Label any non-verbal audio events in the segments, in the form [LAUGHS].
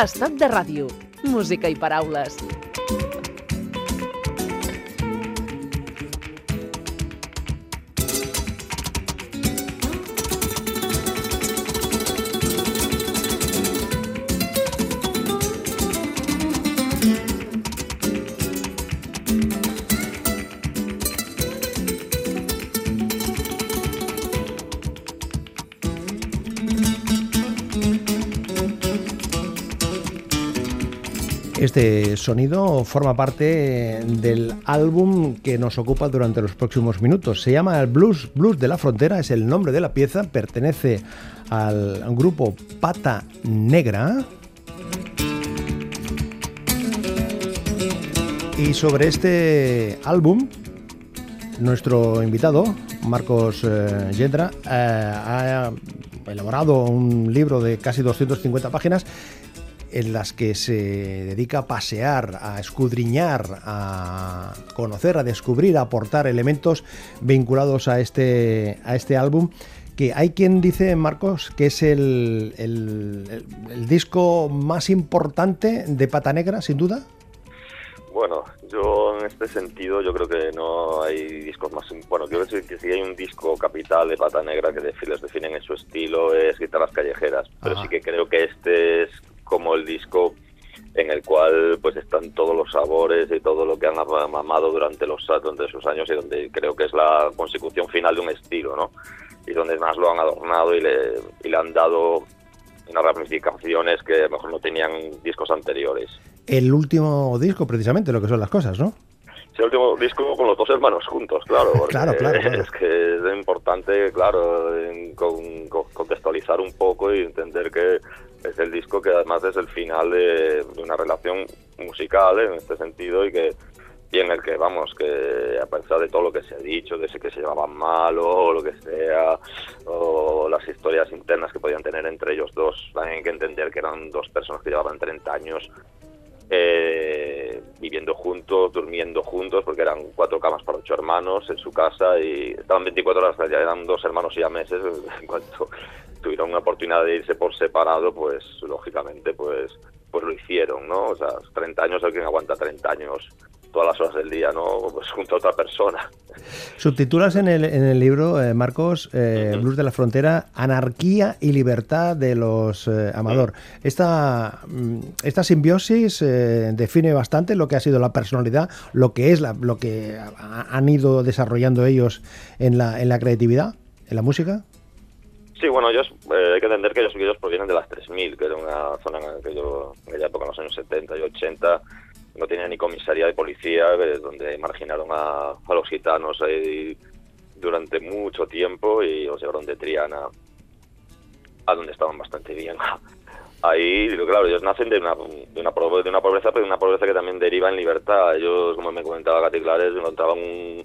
Estat de ràdio, música i paraules. Este sonido forma parte del álbum que nos ocupa durante los próximos minutos. Se llama Blues Blues de la Frontera, es el nombre de la pieza, pertenece al grupo Pata Negra. Y sobre este álbum, nuestro invitado, Marcos eh, Yedra, eh, ha elaborado un libro de casi 250 páginas en las que se dedica a pasear, a escudriñar, a conocer, a descubrir, a aportar elementos vinculados a este, a este álbum que hay quien dice, Marcos, que es el, el, disco más importante de Pata Negra, sin duda. Bueno, yo en este sentido yo creo que no hay discos más... Bueno, quiero decir que si hay un disco capital de Pata Negra que les definen en su estilo es Guitarras Callejeras, pero sí que creo que este es como el disco en el cual pues están todos los sabores y todo lo que han amado durante los durante esos años y donde creo que es la consecución final de un estilo, ¿no? Y donde más lo han adornado y le, y le han dado unas ramificaciones que a lo mejor no tenían discos anteriores. El último disco, precisamente, lo que son las cosas, ¿no? Sí, el último disco con los dos hermanos juntos, claro. [LAUGHS] claro, claro, Es que es importante, claro, contextualizar un poco y entender que es el disco que además es el final de, una relación musical en este sentido y que y en el que vamos que a pesar de todo lo que se ha dicho de que se llevaban mal o lo que sea o las historias internas que podían tener entre ellos dos también hay que entender que eran dos personas que llevaban 30 años eh, viviendo juntos, durmiendo juntos, porque eran cuatro camas para ocho hermanos en su casa y estaban 24 horas, ya eran dos hermanos y a meses. [LAUGHS] En cuanto tuvieron una oportunidad de irse por separado, pues lógicamente pues pues lo hicieron, ¿no? O sea, 30 años, alguien aguanta 30 años todas las horas del día, ¿no? Pues junto a otra persona. Subtitulas en el, en el libro, eh, Marcos, eh, Blues de la Frontera, Anarquía y Libertad de los eh, Amador. Esta, mm, esta simbiosis define bastante lo que ha sido la personalidad, lo que es la, lo que han ido desarrollando ellos en la, en la creatividad, en la música. Sí, bueno, ellos, hay que entender que ellos, ellos provienen de las 3000, que era una zona en, aquello, en aquella época, en los años 70 y 80, no tenía ni comisaría de policía, eh, donde marginaron a, los gitanos ahí durante mucho tiempo y los llevaron de Triana a donde estaban bastante bien. [LAUGHS] Ahí, claro, ellos nacen de una, de una, de una pobreza, pero de una pobreza que también deriva en libertad. Ellos, como me comentaba Katy Clares, encontraban un,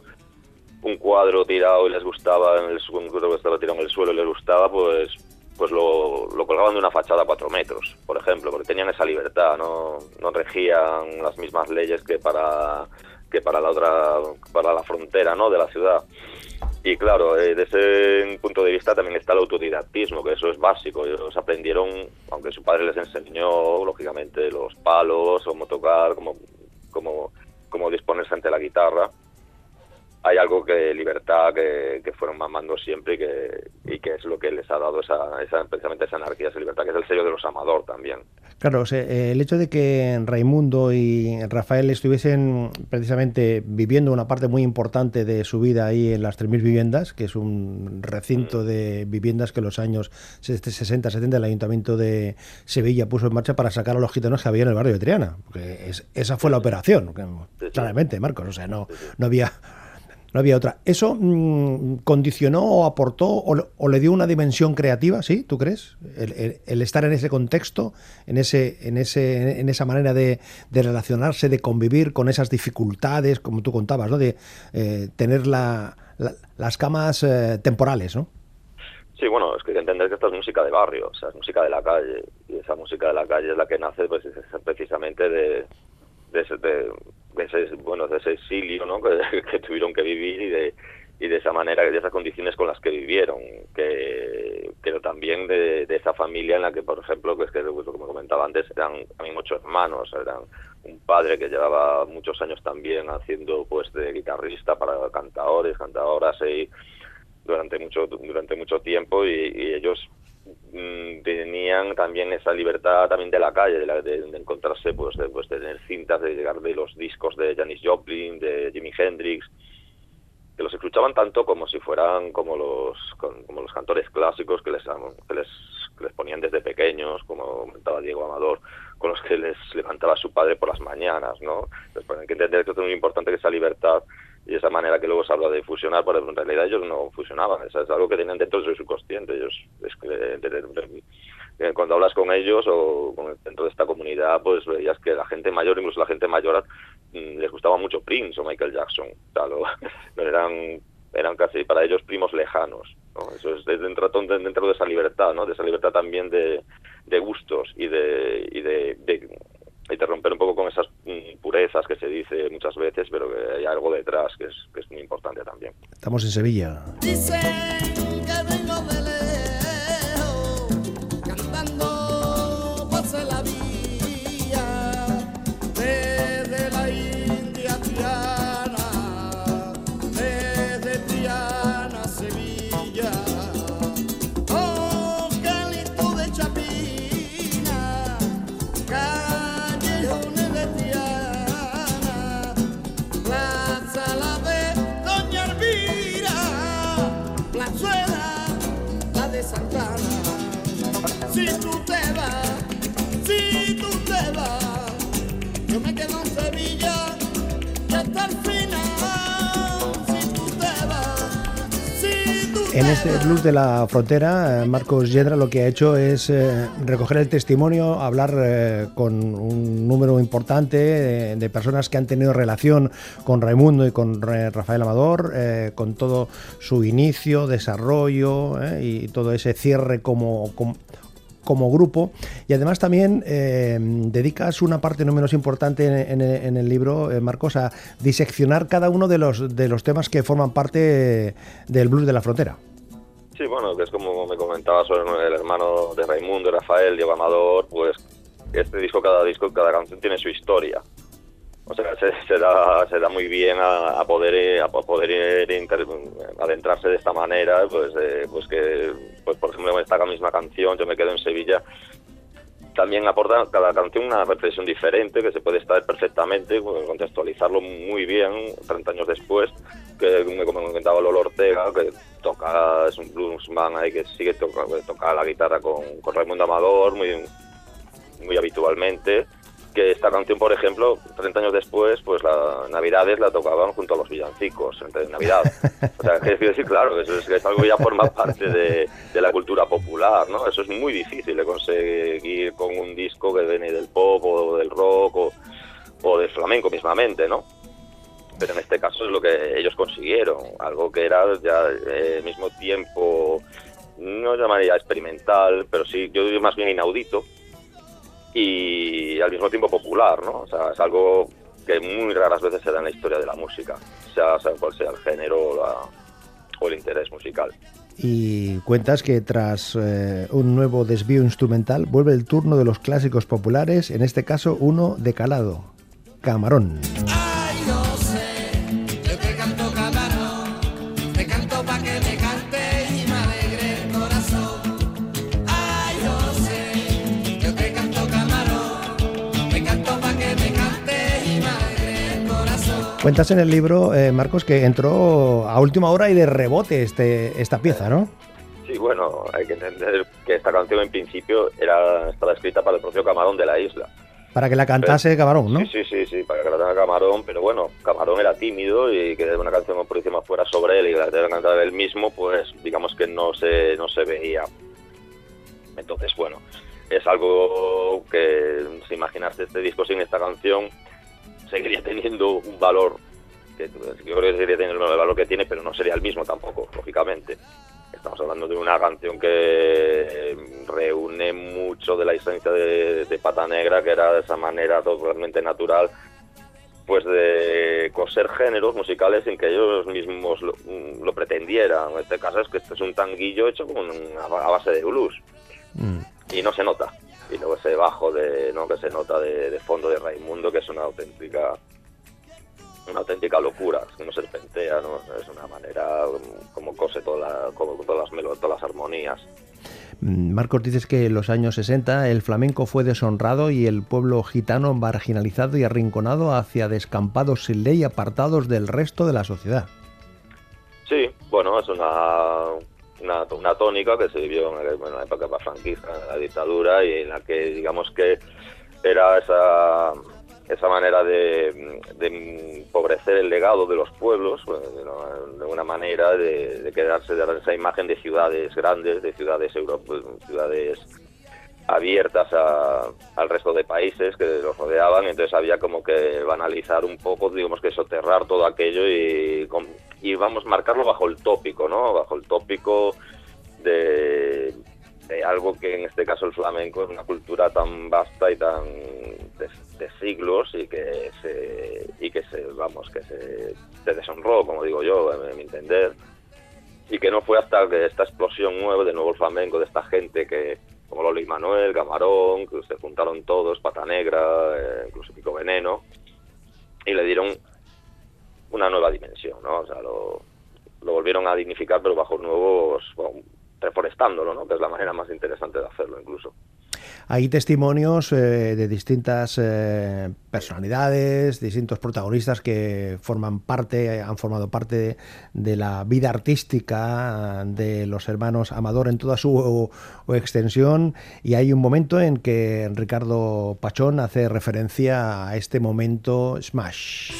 un cuadro tirado y les gustaba, en el, un cuadro que estaba tirado en el suelo y les gustaba, pues pues lo, colgaban de una fachada a cuatro metros, por ejemplo, porque tenían esa libertad, no, no regían las mismas leyes que para que para la otra, para la frontera, ¿no? de la ciudad. Y claro, eh, desde ese punto de vista también está el autodidactismo, que eso es básico. Ellos aprendieron, aunque su padre les enseñó, lógicamente, los palos, cómo tocar, cómo, cómo, cómo disponerse ante la guitarra hay algo que libertad que, fueron mamando siempre y que, y que es lo que les ha dado esa, esa, precisamente esa anarquía, esa libertad, que es el sello de los amador también. Claro, el hecho de que Raimundo y Rafael estuviesen precisamente viviendo una parte muy importante de su vida ahí en las 3.000 viviendas, que es un recinto mm. de viviendas que en los años 60, 70 el Ayuntamiento de Sevilla puso en marcha para sacar a los gitanos que había en el barrio de Triana. Porque esa fue la operación, claramente, Marcos. O sea, no, no había no había otra. ¿Eso mm, condicionó o aportó o, le dio una dimensión creativa, sí? ¿Tú crees? El, estar en ese contexto, en, ese, en, ese, en esa manera de, relacionarse, de convivir con esas dificultades, como tú contabas, ¿no? De eh, tener la, las camas eh, temporales, ¿no? Sí, bueno, es que hay que entender que esto es música de barrio, o sea, es música de la calle, y esa música de la calle es la que nace pues, precisamente de, de, de ese, bueno, de ese exilio ¿no? [LAUGHS] que, tuvieron que vivir y de, y de esa manera, de esas condiciones con las que vivieron, que, pero también de, esa familia en la que, por ejemplo, que pues, como comentaba antes, eran también muchos hermanos, eran un padre que llevaba muchos años también haciendo pues de guitarrista para cantadores, cantadoras y durante mucho durante mucho tiempo y, ellos mm, tenían también esa libertad también de la calle, de, encontrarse, pues de, pues, de tener cintas, de llegar de los discos de Janis Joplin, de Jimi Hendrix, que los escuchaban tanto como si fueran como los como los cantores clásicos que les, que les, les ponían desde pequeños, como comentaba Diego Amador, con los que les levantaba su padre por las mañanas, ¿no? Pues, hay que entender que es muy importante que esa libertad y esa manera que luego se habla de fusionar, pero en realidad ellos no fusionaban, es algo que tenían dentro de su subconsciente, ellos es que, cuando hablas con ellos o dentro de esta comunidad, pues veías que la gente mayor, incluso la gente mayor, Mm, les gustaba mucho Prince o Michael Jackson. [LAUGHS] eran, eran casi para ellos primos lejanos. Eso es dentro, dentro de esa libertad, ¿no? de esa libertad también de, gustos y de, y de, romper un poco con esas mm, purezas que se dice muchas veces, pero que hay algo detrás que es, que es muy importante también. Estamos en Sevilla. En este blues de la frontera, eh, Marcos Yedra lo que ha hecho es eh, recoger el testimonio, hablar eh, con un número importante de, personas que han tenido relación con Raimundo y con Rafael Amador, con todo su inicio, desarrollo y todo ese cierre como, grupo y además también dedicas una parte no menos importante en, el libro, Marcos, a diseccionar cada uno de los, de los temas que forman parte del blues de la frontera. Sí, bueno, que es como me comentaba sobre el hermano de Raimundo, Rafael, Diego Amador, pues este disco, cada disco, cada canción tiene su historia. O sea, se, da, muy bien a, poder a poder adentrarse de esta manera, pues, eh, pues que, pues por ejemplo, esta misma canción, Yo me quedo en Sevilla, también aporta cada canción una reflexión diferente que se puede estar perfectamente, contextualizarlo muy bien 30 años después, que me comentaba Lolo Ortega, que toca, es un bluesman ahí que sigue toca, toca la guitarra con, con Raimundo Amador muy, muy habitualmente que esta canción, por ejemplo, 30 años después, pues las Navidades la tocaban junto a los villancicos entre Navidad. O sea, quiero decir, claro, que eso es, algo que ya forma parte de, la cultura popular, ¿no? Eso es muy difícil de conseguir con un disco que viene del pop o del rock o, del flamenco mismamente, ¿no? Pero en este caso es lo que ellos consiguieron, algo que era ya al eh, mismo tiempo, no llamaría experimental, pero sí, yo diría más bien inaudito, y al mismo tiempo popular, ¿no? O sea, es algo que muy raras veces se da en la historia de la música, sea, sea cual sea el género o, el interés musical. Y cuentas que tras eh, un nuevo desvío instrumental vuelve el turno de los clásicos populares, en este caso uno de calado, Camarón. Cuentas en el libro, eh, Marcos, que entró a última hora y de rebote este, esta pieza, ¿no? Sí, bueno, hay que entender que esta canción en principio era, estaba escrita para el propio Camarón de la isla. Para que la cantase Camarón, ¿no? Sí, sí, sí, para que la cantase Camarón, pero bueno, Camarón era tímido y que una canción por encima fuera sobre él y la tenga cantar él mismo, pues digamos que no se, no se veía. Entonces, bueno, es algo que, si imaginarse este disco sin esta canción, seguiría teniendo un valor, que yo creo que seguiría teniendo el valor que tiene, pero no sería el mismo tampoco, lógicamente. Estamos hablando de una canción que reúne mucho de la esencia de, Pata Negra, que era de esa manera totalmente natural pues de coser géneros musicales sin que ellos mismos lo, lo pretendieran. En este caso es que este es un tanguillo hecho con a base de blues mm. y no se nota. Y luego ese bajo de, ¿no? que se nota de, de fondo de Raimundo, que es una auténtica una auténtica locura, como serpentea, ¿no? Es una manera como cose toda como todas las todas las armonías. Mm, Marcos dices que en los años 60 el flamenco fue deshonrado y el pueblo gitano marginalizado y arrinconado hacia descampados sin ley apartados del resto de la sociedad. Sí, bueno, es una, una, tónica que se vivió en, la época franquista, la dictadura, y en la que digamos que era esa esa manera de, empobrecer el legado de los pueblos, pues, de, una manera de, quedarse de esa imagen de ciudades grandes, de ciudades pues, ciudades abiertas al resto de países que los rodeaban, entonces había como que banalizar un poco, digamos que soterrar todo aquello y, y vamos marcarlo bajo el tópico, ¿no? Bajo el tópico de algo que en este caso el flamenco es una cultura tan vasta y tan de, siglos y que se y que se vamos que se, deshonró como digo yo en, mi entender y que no fue hasta que esta explosión nueva de nuevo el flamenco de esta gente que como Loli Manuel, Camarón, que se juntaron todos, Pata Negra, eh, incluso Pico Veneno, y le dieron una nueva dimensión, ¿no? O sea, lo, lo volvieron a dignificar, pero bajo nuevos, reforestándolo, ¿no? que es la manera más interesante de hacerlo incluso. Hay testimonios eh, de distintas eh, personalidades, distintos protagonistas que forman parte, han formado parte de, la vida artística de los hermanos Amador en toda su extensión y hay un momento en que Ricardo Pachón hace referencia a este momento Smash.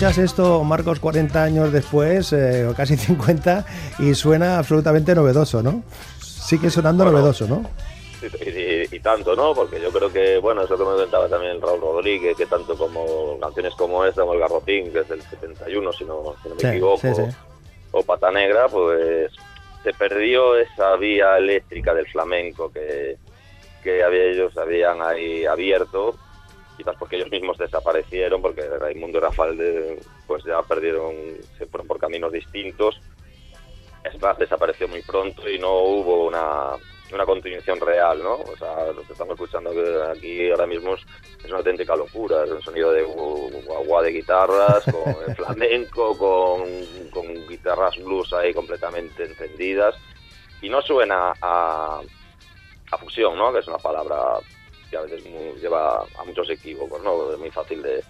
Escuchas esto, Marcos, 40 años después, eh, o casi 50, y suena absolutamente novedoso, ¿no? Sigue sonando novedoso, ¿no? Y, tanto, ¿no? Porque yo creo que, bueno, eso que me comentaba también Raúl Rodríguez, que tanto como canciones como esta, como El Garrotín, que es del 71, si no, si no me equivoco, o Pata Negra, pues se perdió esa vía eléctrica del flamenco que, que había, ellos habían ahí abierto quizás porque ellos mismos desaparecieron, porque Raimundo y Rafael pues ya perdieron, se fueron por caminos distintos. Es más, desapareció muy pronto y no hubo una, una continuación real, ¿no? O sea, lo que estamos escuchando aquí ahora mismo es, una auténtica locura, es un sonido de guagua de guitarras, con [LAUGHS] flamenco, con, con guitarras blues ahí completamente encendidas, y no suena a, a fusión, ¿no? Que es una palabra que a veces lleva a muchos equívocos, ¿no? Es muy fácil de,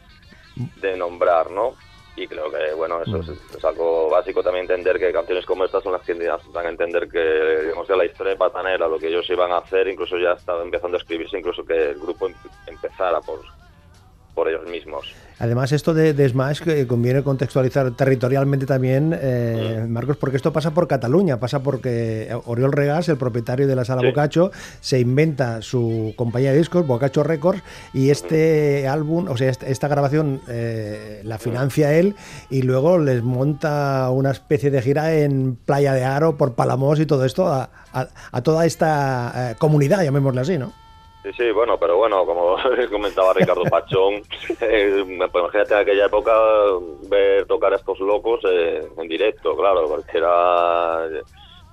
de nombrar, ¿no? Y creo que, bueno, eso es, algo básico también entender que canciones como estas son las que dan a entender que, digamos, que la historia de Patanera, lo que ellos iban a hacer, incluso ya estaba empezando a escribirse, incluso que el grupo em-, empezara por, por ellos mismos. Además, esto de, Smash que conviene contextualizar territorialmente también, eh, mm. Marcos, porque esto pasa por Cataluña, pasa porque Oriol Regas, el propietario de la sala Bocacho, se inventa su compañía de discos, Bocacho Records, y este álbum, o sea, esta, grabación eh, la financia él y luego les monta una especie de gira en Playa de Aro, por Palamos y todo esto a, toda esta eh, comunidad, llamémosle así, ¿no? Sí, sí, bueno, pero bueno, como [LAUGHS] comentaba Ricardo Pachón, [LAUGHS] eh, pues imagínate en aquella época ver tocar a estos locos eh, en directo, claro, porque era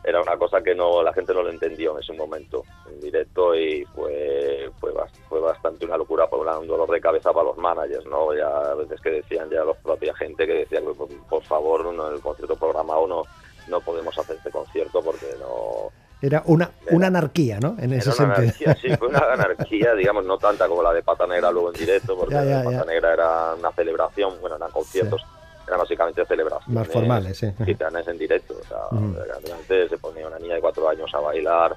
era una cosa que no la gente no lo entendió en ese momento en directo y fue fue, fue bastante una locura por un dolor de cabeza para los managers no ya a veces que decían ya los propia gente que decían por, favor no, el concierto programado no no podemos hacer este concierto porque no era una, una anarquía, ¿no? En ese una sentido. Anarquía, sí, fue una [LAUGHS] anarquía, digamos, no tanta como la de Pata Negra luego en [LAUGHS] directo, porque la de Pata Negra era una celebración, bueno, eran conciertos, eran básicamente celebraciones. Más formales, sí. Gitanes en directo. O sea, uh se ponía una niña de cuatro años a bailar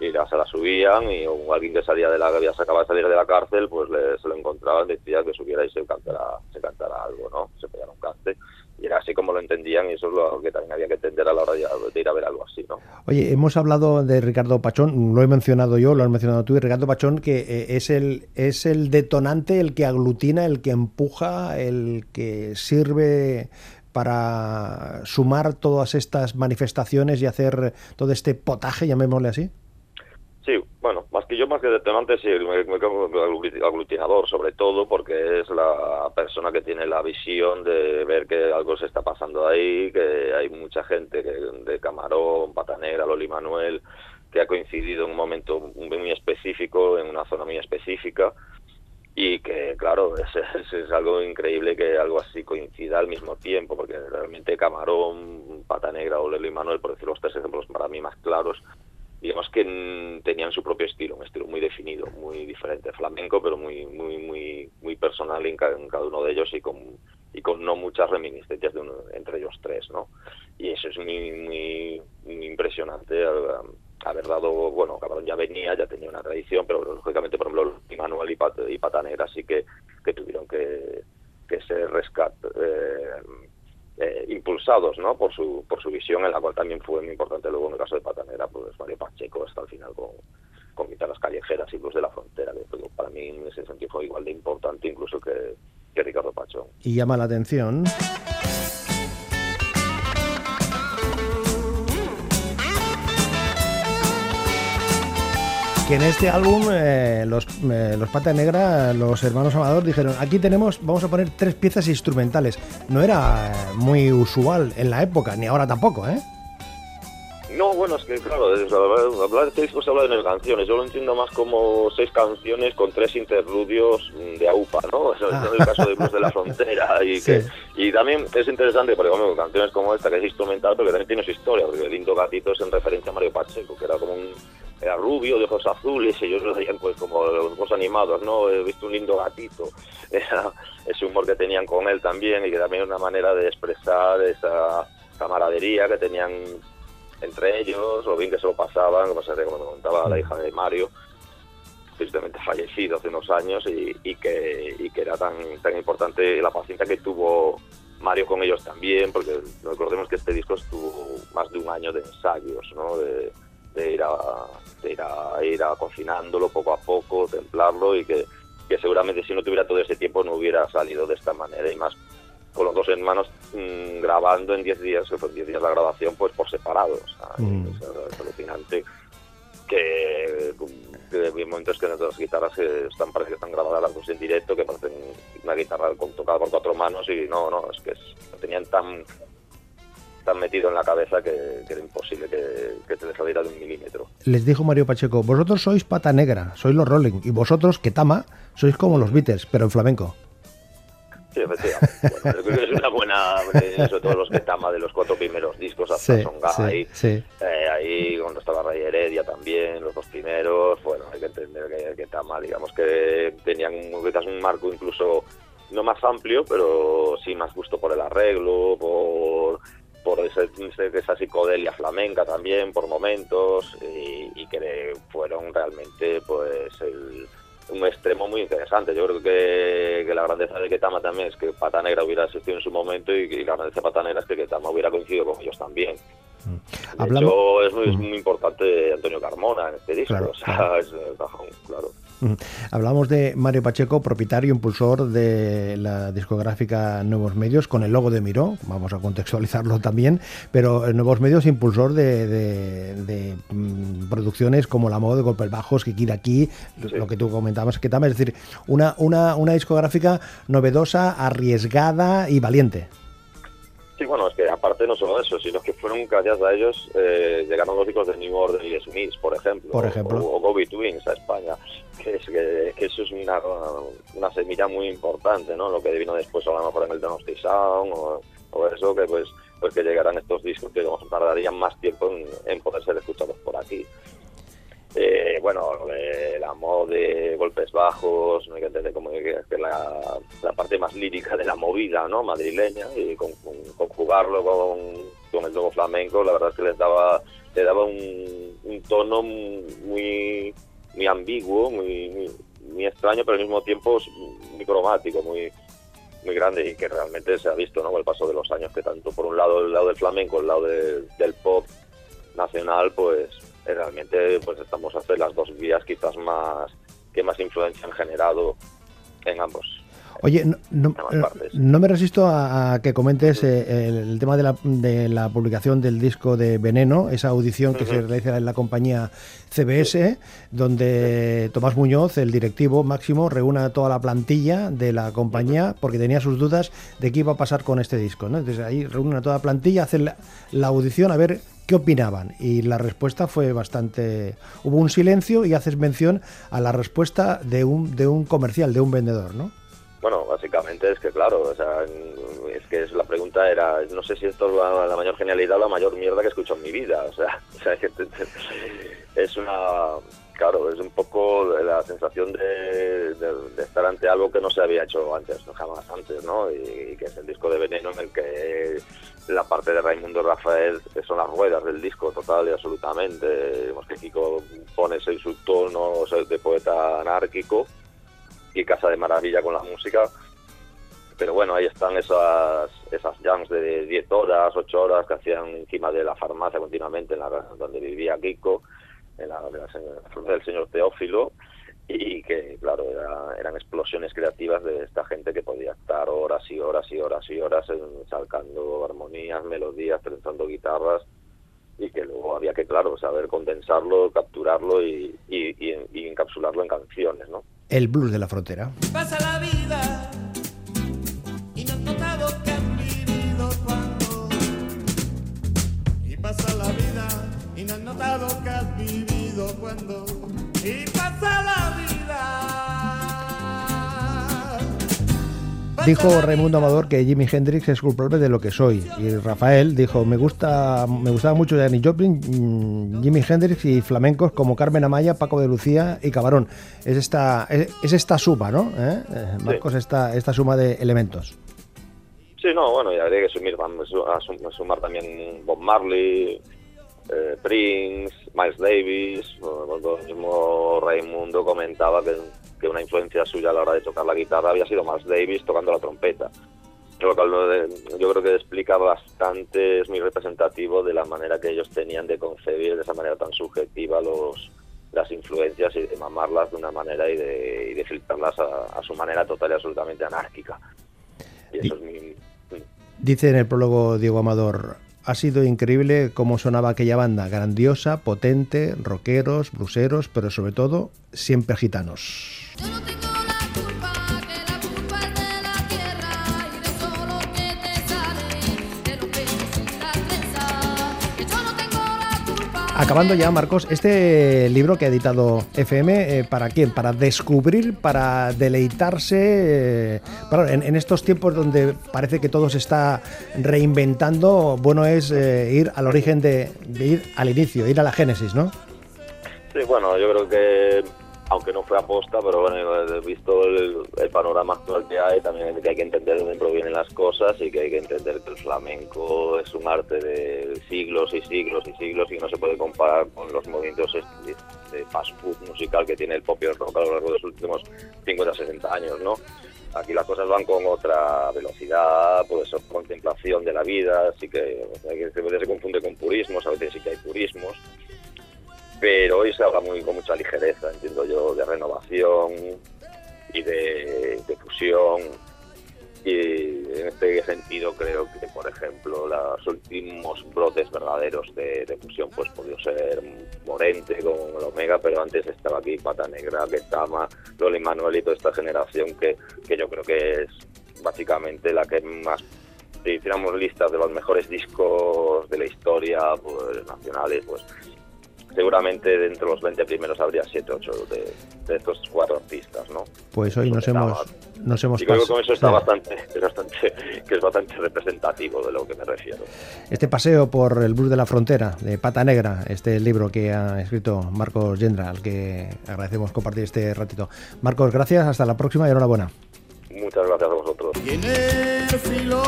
y ya se la subían y alguien que salía de la que se acababa de salir de la cárcel pues le, se lo encontraban decía que subiera y se cantara se cantara algo no se pegara un cante y era así como lo entendían y eso es lo que también había que entender a la hora de, ir a ver algo así, ¿no? Oye, hemos hablado de Ricardo Pachón, lo he mencionado yo, lo has mencionado tú, y Ricardo Pachón que eh, es el es el detonante, el que aglutina, el que empuja, el que sirve para sumar todas estas manifestaciones y hacer todo este potaje, llamémosle así. Sí, bueno, más que yo, más que detonante, sí, me, me aglutinador sobre todo, porque es la persona que tiene la visión de ver que algo se está pasando ahí, que hay mucha gente que, de Camarón, Patanegra, Loli Manuel, que ha coincidido en un momento muy específico, en una zona muy específica, y que claro [LAUGHS] es, es, algo increíble que algo así coincida al mismo tiempo porque realmente Camarón, Pata Negra o Loli Manuel por decir los tres ejemplos para mí más claros digamos que tenían su propio estilo, un estilo muy definido, muy diferente, flamenco, pero muy muy muy muy personal en cada, uno de ellos y con y con no muchas reminiscencias de entre ellos tres, ¿no? Y eso es muy muy, muy impresionante haber dado, bueno, Cabrón ya venía, ya tenía una tradición, pero lógicamente, por ejemplo, Manuel y, Pat, y sí que, que tuvieron que, que ser rescat, eh, eh, impulsados ¿no? por, su, por su visión, en la cual también fue muy importante luego en el caso de Patanera, pues Mario Pacheco hasta el final con, con guitarras callejeras y Luz de la Frontera, para mí en ese sentido fue igual de importante incluso que, que Ricardo Pacho. Y llama la atención que en este álbum eh, los, eh, los Pata Negra, los hermanos Amador, dijeron, aquí tenemos, vamos a poner tres piezas instrumentales. No era eh, muy usual en la época, ni ahora tampoco, ¿eh? No, bueno, es que claro, hablar de este disco se habla de nueve canciones. Yo lo entiendo más como seis canciones con tres interludios de AUPA, ¿no? [LAUGHS] Eso es el caso de Blues de la Frontera. Y, que, y también es interesante, por ejemplo, canciones como esta, que es instrumental, pero que también tiene su historia, porque el Lindo Gatito es en referencia a Mario Pacheco, que era como un era rubio, de ojos azules, ellos lo veían pues como los ojos animados, ¿no? He visto un lindo gatito. [LAUGHS] Era ese humor que tenían con él también y que también era una manera de expresar esa camaradería que tenían entre ellos, lo bien que se lo pasaban, como, se, como me contaba la hija de Mario, tristemente fallecido hace unos años y, y, que, y que era tan, tan importante la paciencia que tuvo Mario con ellos también, porque recordemos que este disco estuvo más de un año de ensayos, ¿no? De, de ir a, de ir a, ir a cocinándolo poco a poco, templarlo y que, que, seguramente si no tuviera todo ese tiempo no hubiera salido de esta manera y más con los dos hermanos mmm, grabando en 10 días, que fue 10 días la grabación, pues por separado. O sea, mm. es, alucinante que, que hay momentos que las guitarras están parece que están grabadas las dos en directo, que parecen una guitarra tocada por cuatro manos y no, no, es que es, tenían tan tan metido en la cabeza que, era imposible que, te saliera de un milímetro. Les dijo Mario Pacheco, vosotros sois pata negra, sois los Rolling, y vosotros, que tama, sois como los Beatles, pero en flamenco. Sí, efectivamente. [LAUGHS] Bueno, es una buena, sobre todo los que tama de los cuatro primeros discos, hasta Son Guy, eh, ahí cuando estaba Ray Heredia también, los dos primeros, bueno, hay que entender que, que tama, digamos que tenían un marco incluso no más amplio, pero sí más gusto por el arreglo, por esa psicodelia flamenca también por momentos y, que fueron realmente pues un extremo muy interesante. Yo creo que, la grandeza de Ketama también es que Pata Negra hubiera existido en su momento y, la grandeza de Pata Negra es que Ketama hubiera coincidido con ellos también. Mm. De hecho, es muy, mm. importante Antonio Carmona en este disco, o sea, es claro. Hablamos de Mario Pacheco, propietario, impulsor de la discográfica Nuevos Medios, con el logo de Miró, vamos a contextualizarlo [LAUGHS] también, pero Nuevos Medios, impulsor de, mm, producciones como La Moda de Golpes Bajos, Kikira aquí, lo que tú comentabas, que también, es decir, una, una, una discográfica novedosa, arriesgada y valiente. Sí, bueno, es que aparte no solo eso, sino que fueron gracias a ellos eh, llegaron los discos de New Order y por ejemplo, por ejemplo. o, o Go Twins a España, que, es, que, que, eso es una, una semilla muy importante, ¿no? Lo que vino después a lo mejor en el Donosty Sound o, o eso, que pues pues que llegaran estos discos que tardarían más tiempo en, en poder ser escuchados por aquí. Eh, bueno, eh, la moda de golpes bajos, no hay que entender como que, la, la, parte más lírica de la movida ¿no? madrileña y con, con, con, con, el nuevo flamenco, la verdad es que les daba, le daba un, tono muy, muy ambiguo, muy, muy, extraño, pero al mismo tiempo muy cromático, muy, muy grande y que realmente se ha visto ¿no? con el paso de los años que tanto por un lado el lado del flamenco, el lado de, del pop nacional, pues realmente pues estamos hacer las dos vías quizás más que más influencia han generado en ambos Oye, no, no, no, me resisto a, a que comentes eh, el, el, tema de la, de la, publicación del disco de Veneno, esa audición que uh -huh. se realiza en la compañía CBS, donde Tomás Muñoz, el directivo máximo, reúne a toda la plantilla de la compañía porque tenía sus dudas de qué iba a pasar con este disco. ¿no? Entonces ahí reúnen a toda la plantilla, hacen la, la audición a ver qué opinaban y la respuesta fue bastante hubo un silencio y haces mención a la respuesta de un de un comercial de un vendedor no bueno básicamente es que claro o sea es que es, la pregunta era no sé si esto es la, mayor genialidad o la mayor mierda que he escuchado en mi vida o sea, [LAUGHS] o sea es una claro es un poco la sensación de, estar ante algo que no se había hecho antes jamás antes no y, que es el disco de veneno en el que la parte de Raimundo Rafael son las ruedas del disco total y absolutamente vemos que Kiko pone ese su tono de poeta anárquico y Casa de Maravilla con la música pero bueno, ahí están esas esas jams de 10 horas, 8 horas que hacían encima de la farmacia continuamente en la donde vivía Kiko en la, de del señor Teófilo y que claro era, eran explosiones creativas de esta gente que podía estar horas y horas y horas y horas salcando armonías, melodías, trenzando guitarras y que luego había que claro saber condensarlo, capturarlo y encapsularlo en canciones, ¿no? El blues de la frontera. Pasa la vida y no has notado que has vivido cuando y pasa la vida y no has notado que has vivido cuando Dijo Raimundo Amador que Jimi Hendrix es culpable de lo que soy y Rafael dijo me gusta me gustaba mucho Janis Joplin, mm, Jimi Hendrix y flamencos como Carmen Amaya, Paco de Lucía y Cabarón. Es esta es, es esta suma, ¿no? ¿Eh? Marcos, sí. esta esta suma de elementos. Sí, no, bueno, y habría que sumir, a sumar también Bob Marley, eh, Prince, Miles Davis, el mismo Raimundo comentaba que, que, una influencia suya a la hora de tocar la guitarra había sido Miles Davis tocando la trompeta. Lo cual yo creo que explica bastante, es muy representativo de la manera que ellos tenían de concebir de esa manera tan subjetiva los, las influencias y de mamarlas de una manera y de, y de filtrarlas a, a, su manera total y absolutamente anárquica. Y eso es mi... Dice en el prólogo Diego Amador, ha sido increíble cómo sonaba aquella banda, grandiosa, potente, rockeros, bruseros, pero sobre todo siempre gitanos. Acabando ya, Marcos, este libro que ha editado FM, eh, ¿para quién? Para descubrir, para deleitarse. Eh, en, estos tiempos donde parece que todo se está reinventando, bueno es eh, ir al origen de ir al inicio, ir a la génesis, ¿no? Sí, bueno, yo creo que aunque no fue aposta, pero bueno, visto el, panorama actual que hay, también que hay que entender de dónde provienen las cosas y que hay que entender que el flamenco es un arte de siglos y siglos y siglos y no se puede comparar con los movimientos de fast food musical que tiene el pop y el a lo largo de los últimos 50 60 años, ¿no? Aquí las cosas van con otra velocidad, puede ser contemplación de la vida, así que, a veces se confunde con purismos, a veces sí que hay purismos, pero hoy se habla muy con mucha ligereza, entiendo yo, de renovación y de, fusión. Y en este sentido creo que, por ejemplo, los últimos brotes verdaderos de, fusión pues podido ser Morente con el Omega, pero antes estaba aquí Pata Negra, Ketama, Loli Manuel y toda esta generación que, que yo creo que es básicamente la que más si hiciéramos listas de los mejores discos de la historia, pues nacionales, pues seguramente de entre los 20 primeros habría 7, 8 de, de estos cuatro artistas, ¿no? Pues hoy nos hemos, nos hemos Y creo que con eso está sí. bastante, [LAUGHS] es bastante, que es bastante representativo de lo que me refiero. Este paseo por el blues de la frontera, de Pata Negra, este libro que ha escrito Marcos Yendra, al que agradecemos compartir este ratito. Marcos, gracias, hasta la próxima y enhorabuena. Muchas gracias a vosotros. Tiene el filo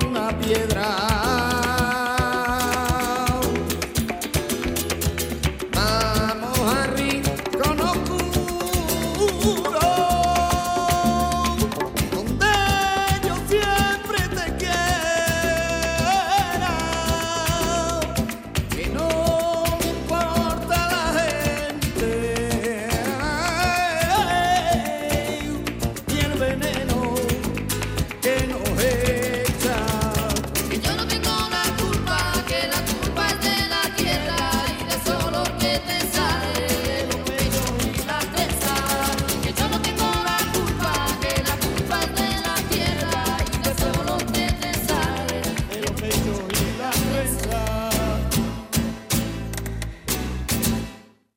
de una piedra